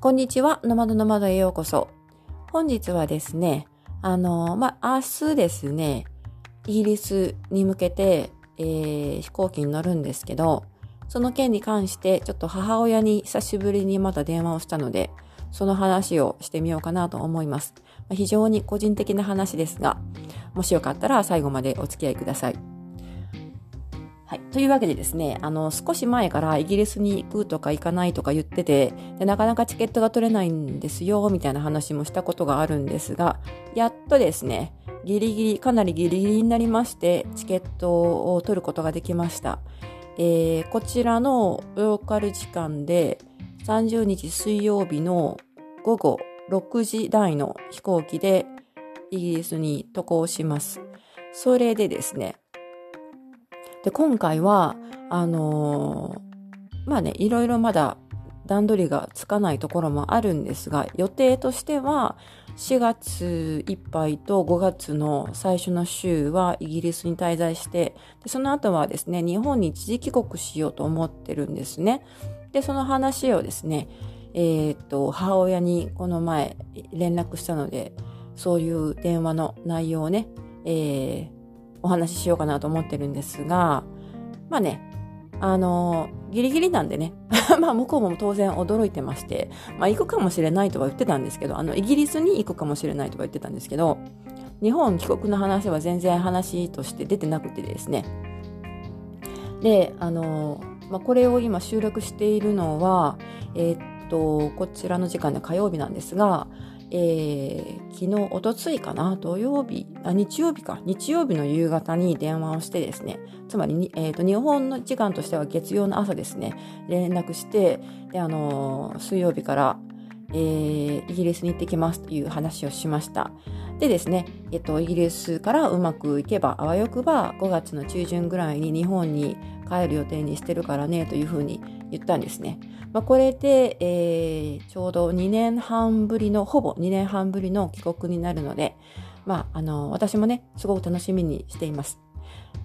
こんにちは、ノマドノマドへようこそ。本日はですね、あの、まあ、明日ですね、イギリスに向けて、えー、飛行機に乗るんですけど、その件に関してちょっと母親に久しぶりにまた電話をしたので、その話をしてみようかなと思います。ま非常に個人的な話ですが、もしよかったら最後までお付き合いください。はい。というわけでですね、あの、少し前からイギリスに行くとか行かないとか言ってて、でなかなかチケットが取れないんですよ、みたいな話もしたことがあるんですが、やっとですね、ギリギリ、かなりギリギリになりまして、チケットを取ることができました。えー、こちらのローカル時間で、30日水曜日の午後6時台の飛行機でイギリスに渡航します。それでですね、で、今回は、あのー、まあね、いろいろまだ段取りがつかないところもあるんですが、予定としては、4月いっぱいと5月の最初の週はイギリスに滞在して、でその後はですね、日本に一時帰国しようと思ってるんですね。で、その話をですね、えー、っと、母親にこの前連絡したので、そういう電話の内容をね、えー、お話ししようかなと思ってるんですが、まあね、あの、ギリギリなんでね、まあ向こうも当然驚いてまして、まあ行くかもしれないとは言ってたんですけど、あの、イギリスに行くかもしれないとは言ってたんですけど、日本帰国の話は全然話として出てなくてですね。で、あの、まあこれを今収録しているのは、えー、っと、こちらの時間で火曜日なんですが、えー、昨日、おとついかな、土曜日あ、日曜日か、日曜日の夕方に電話をしてですね、つまりえーと、日本の時間としては月曜の朝ですね、連絡して、で、あのー、水曜日から、えー、イギリスに行ってきますという話をしました。でですね、えっと、イギリスからうまくいけば、あわよくば5月の中旬ぐらいに日本に帰る予定にしてるからね、というふうに言ったんですね。まあ、これで、えー、ちょうど2年半ぶりの、ほぼ2年半ぶりの帰国になるので、まあ、あの、私もね、すごく楽しみにしています。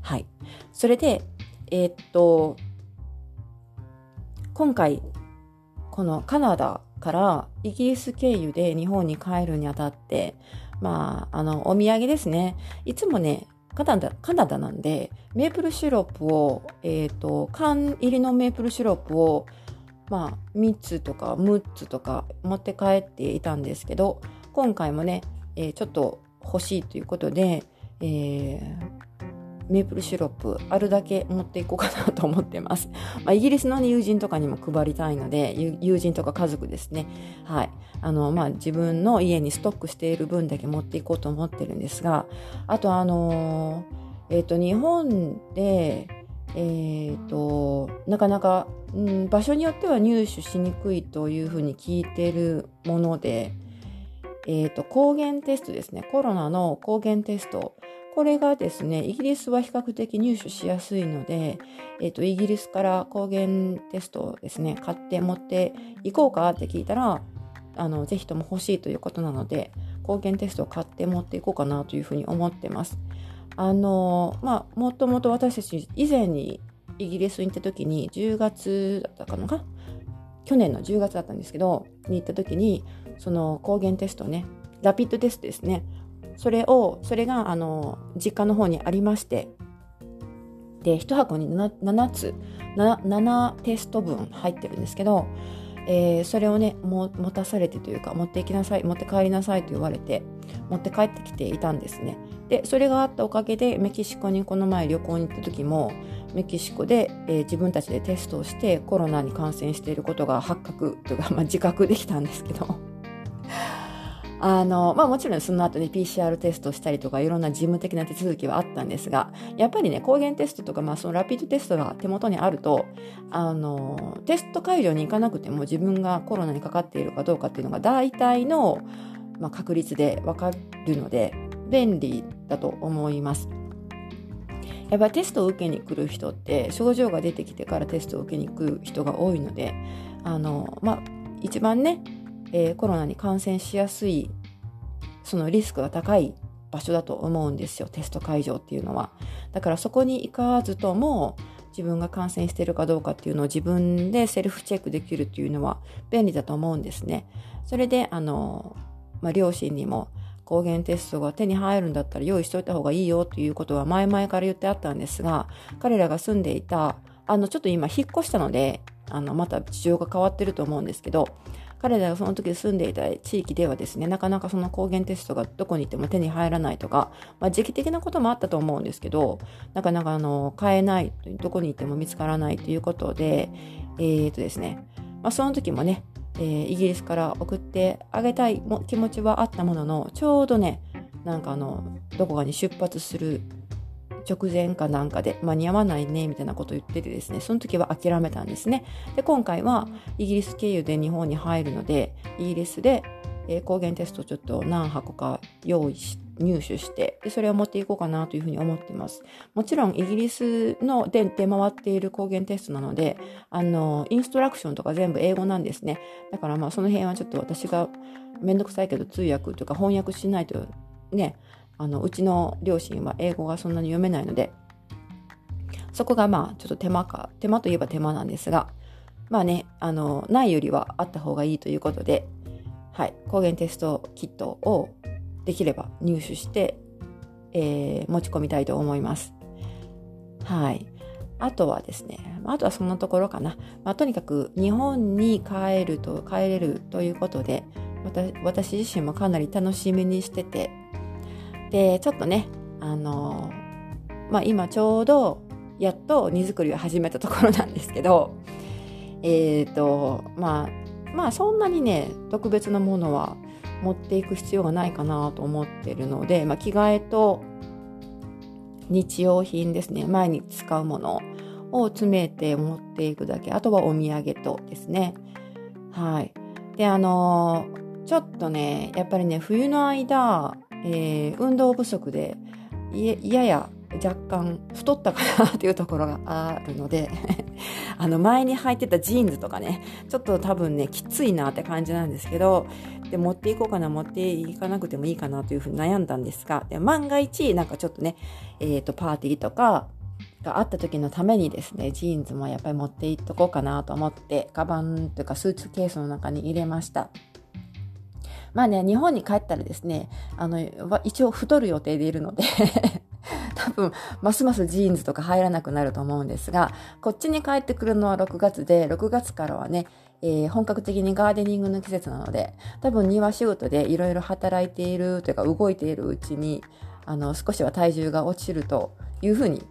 はい。それで、えー、っと、今回、このカナダからイギリス経由で日本に帰るにあたって、まあ、あの、お土産ですね。いつもね、カナダ、カナダなんで、メープルシロップを、えっ、ー、と、缶入りのメープルシロップをまあ、3つとか6つとか持って帰っていたんですけど、今回もね、えー、ちょっと欲しいということで、えー、メープルシロップあるだけ持っていこうかなと思ってます。まあ、イギリスの、友人とかにも配りたいので、友人とか家族ですね。はい。あの、まあ、自分の家にストックしている分だけ持っていこうと思ってるんですが、あとあのー、えっ、ー、と、日本で、えーと、なかなか、うん、場所によっては入手しにくいというふうに聞いてるもので、えーと、抗原テストですねコロナの抗原テストこれがですねイギリスは比較的入手しやすいので、えーと、イギリスから抗原テストをですね買って持っていこうかって聞いたらあのぜひとも欲しいということなので抗原テストを買って持っていこうかなというふうに思ってます。あのまあもともと私たち以前にイギリスに行った時に10月だったかな？去年の10月だったんですけどに行った時にその抗原テストねラピッドテストですねそれをそれがあの実家の方にありまして。で1箱に 7, 7つ 7, 7テスト分入ってるんですけどえー、それをね持たされてというか持っていきなさい持って帰りなさいと言われて持って帰ってきていたんですね。でそれがあったおかげでメキシコにこの前旅行に行った時もメキシコで、えー、自分たちでテストをしてコロナに感染していることが発覚というか、まあ、自覚できたんですけど。あの、まあもちろんその後に PCR テストしたりとかいろんな事務的な手続きはあったんですが、やっぱりね、抗原テストとか、まあそのラピードテストが手元にあると、あの、テスト会場に行かなくても自分がコロナにかかっているかどうかっていうのが大体の、まあ、確率でわかるので、便利だと思います。やっぱりテストを受けに来る人って症状が出てきてからテストを受けに来る人が多いのであの、まあ、一番ね、えー、コロナに感染しやすいそのリスクが高い場所だと思うんですよテスト会場っていうのはだからそこに行かずとも自分が感染してるかどうかっていうのを自分でセルフチェックできるっていうのは便利だと思うんですね。それで、あの、まあ、両親にも抗原テストが手に入るんだったら用意しといた方がいいよということは前々から言ってあったんですが、彼らが住んでいた、あの、ちょっと今引っ越したので、あの、また事情が変わってると思うんですけど、彼らがその時住んでいた地域ではですね、なかなかその抗原テストがどこに行っても手に入らないとか、まあ、時期的なこともあったと思うんですけど、なかなかあの、買えない、どこに行っても見つからないということで、えー、とですね、まあ、その時もね、えー、イギリスから送ってあげたいも気持ちはあったものの、ちょうどね、なんかあの、どこかに出発する直前かなんかで間に合わないねみたいなことを言っててですねその時は諦めたんですね。で今回はイギリス経由で日本に入るのでイギリスで、えー、抗原テストちょっと何箱か用意し入手してでそれを持っていこうかなというふうに思っています。もちろんイギリスので出回っている抗原テストなのであのインストラクションとか全部英語なんですね。だからまあその辺はちょっと私がめんどくさいけど通訳とか翻訳しないとねあのうちの両親は英語がそんなに読めないのでそこがまあちょっと手間か手間といえば手間なんですがまあねあのないよりはあった方がいいということではい抗原テストキットをできれば入手して、えー、持ち込みたいと思いますはいあとはですね、あとはそんなところかな。まあ、とにかく日本に帰ると、帰れるということで、私自身もかなり楽しみにしてて、で、ちょっとね、あのまあ今ちょうどやっと荷造りを始めたところなんですけど、えっ、ー、と、まあ、まあそんなにね、特別なものは持っていく必要がないかなと思ってるので、まあ着替えと日用品ですね、毎日使うものを詰めて持っていくだけ、あとはお土産とですね。はい。で、あのちょっとね、やっぱりね、冬の間、えー、運動不足でいやや若干太ったかなっていうところがあるので あの前に履いてたジーンズとかねちょっと多分ねきついなって感じなんですけどで持っていこうかな持っていかなくてもいいかなというふうに悩んだんですがで万が一なんかちょっとね、えーと、パーティーとかがあった時のためにですねジーンズもやっぱり持っていっとこうかなと思ってカバンというかスーツケースの中に入れました。まあね、日本に帰ったらですね、あの、一応太る予定でいるので 多分、ますますジーンズとか入らなくなると思うんですが、こっちに帰ってくるのは6月で、6月からはね、えー、本格的にガーデニングの季節なので、多分庭仕事でいろいろ働いているというか動いているうちに、あの、少しは体重が落ちるというふうに、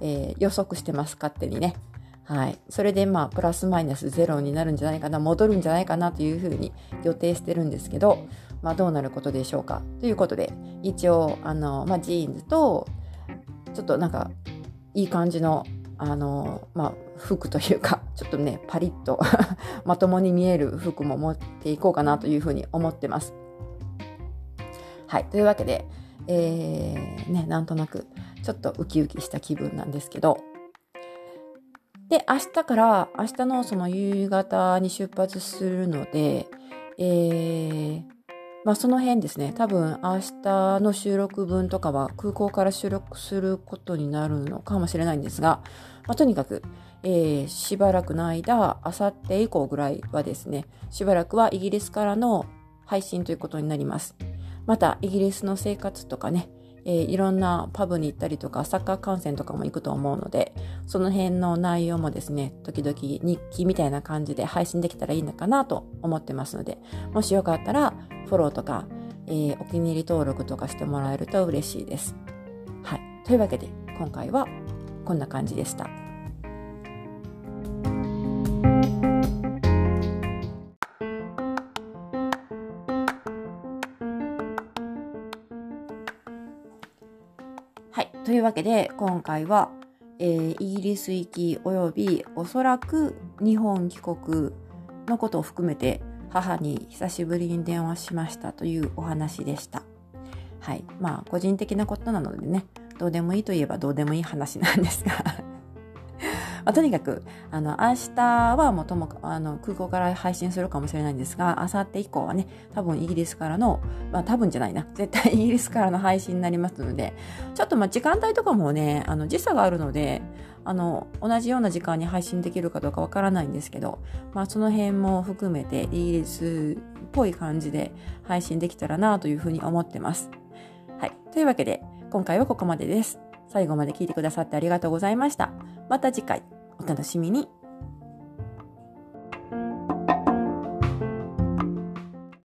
えー、予測してます、勝手にね。はい。それでまあ、プラスマイナスゼロになるんじゃないかな、戻るんじゃないかなというふうに予定してるんですけど、まあ、どうなることでしょうか。ということで、一応、あの、まあ、ジーンズと、ちょっとなんか、いい感じの、あの、まあ、服というか、ちょっとね、パリッと まともに見える服も持っていこうかなというふうに思ってます。はい。というわけで、えー、ね、なんとなく、ちょっとウキウキした気分なんですけど、で、明日から、明日のその夕方に出発するので、えー、まあその辺ですね、多分明日の収録分とかは空港から収録することになるのかもしれないんですが、まあ、とにかく、えー、しばらくの間、あさって以降ぐらいはですね、しばらくはイギリスからの配信ということになります。また、イギリスの生活とかね、えー、いろんなパブに行ったりとか、サッカー観戦とかも行くと思うので、その辺の内容もですね、時々日記みたいな感じで配信できたらいいのかなと思ってますので、もしよかったら、フォローとか、えー、お気に入り登録とかしてもらえると嬉しいです。はい。というわけで、今回はこんな感じでした。はいというわけで今回は、えー、イギリス行き及びおそらく日本帰国のことを含めて母に久しぶりに電話しましたというお話でした。はい。まあ個人的なことなのでね、どうでもいいといえばどうでもいい話なんですがまあ、とにかく、あの、明日はもとも、あの、空港から配信するかもしれないんですが、明後日以降はね、多分イギリスからの、まあ多分じゃないな、絶対イギリスからの配信になりますので、ちょっとまあ時間帯とかもね、あの、時差があるので、あの、同じような時間に配信できるかどうかわからないんですけど、まあその辺も含めてイギリスっぽい感じで配信できたらなというふうに思ってます。はい。というわけで、今回はここまでです。最後まで聞いてくださってありがとうございました。また次回、お楽しみに。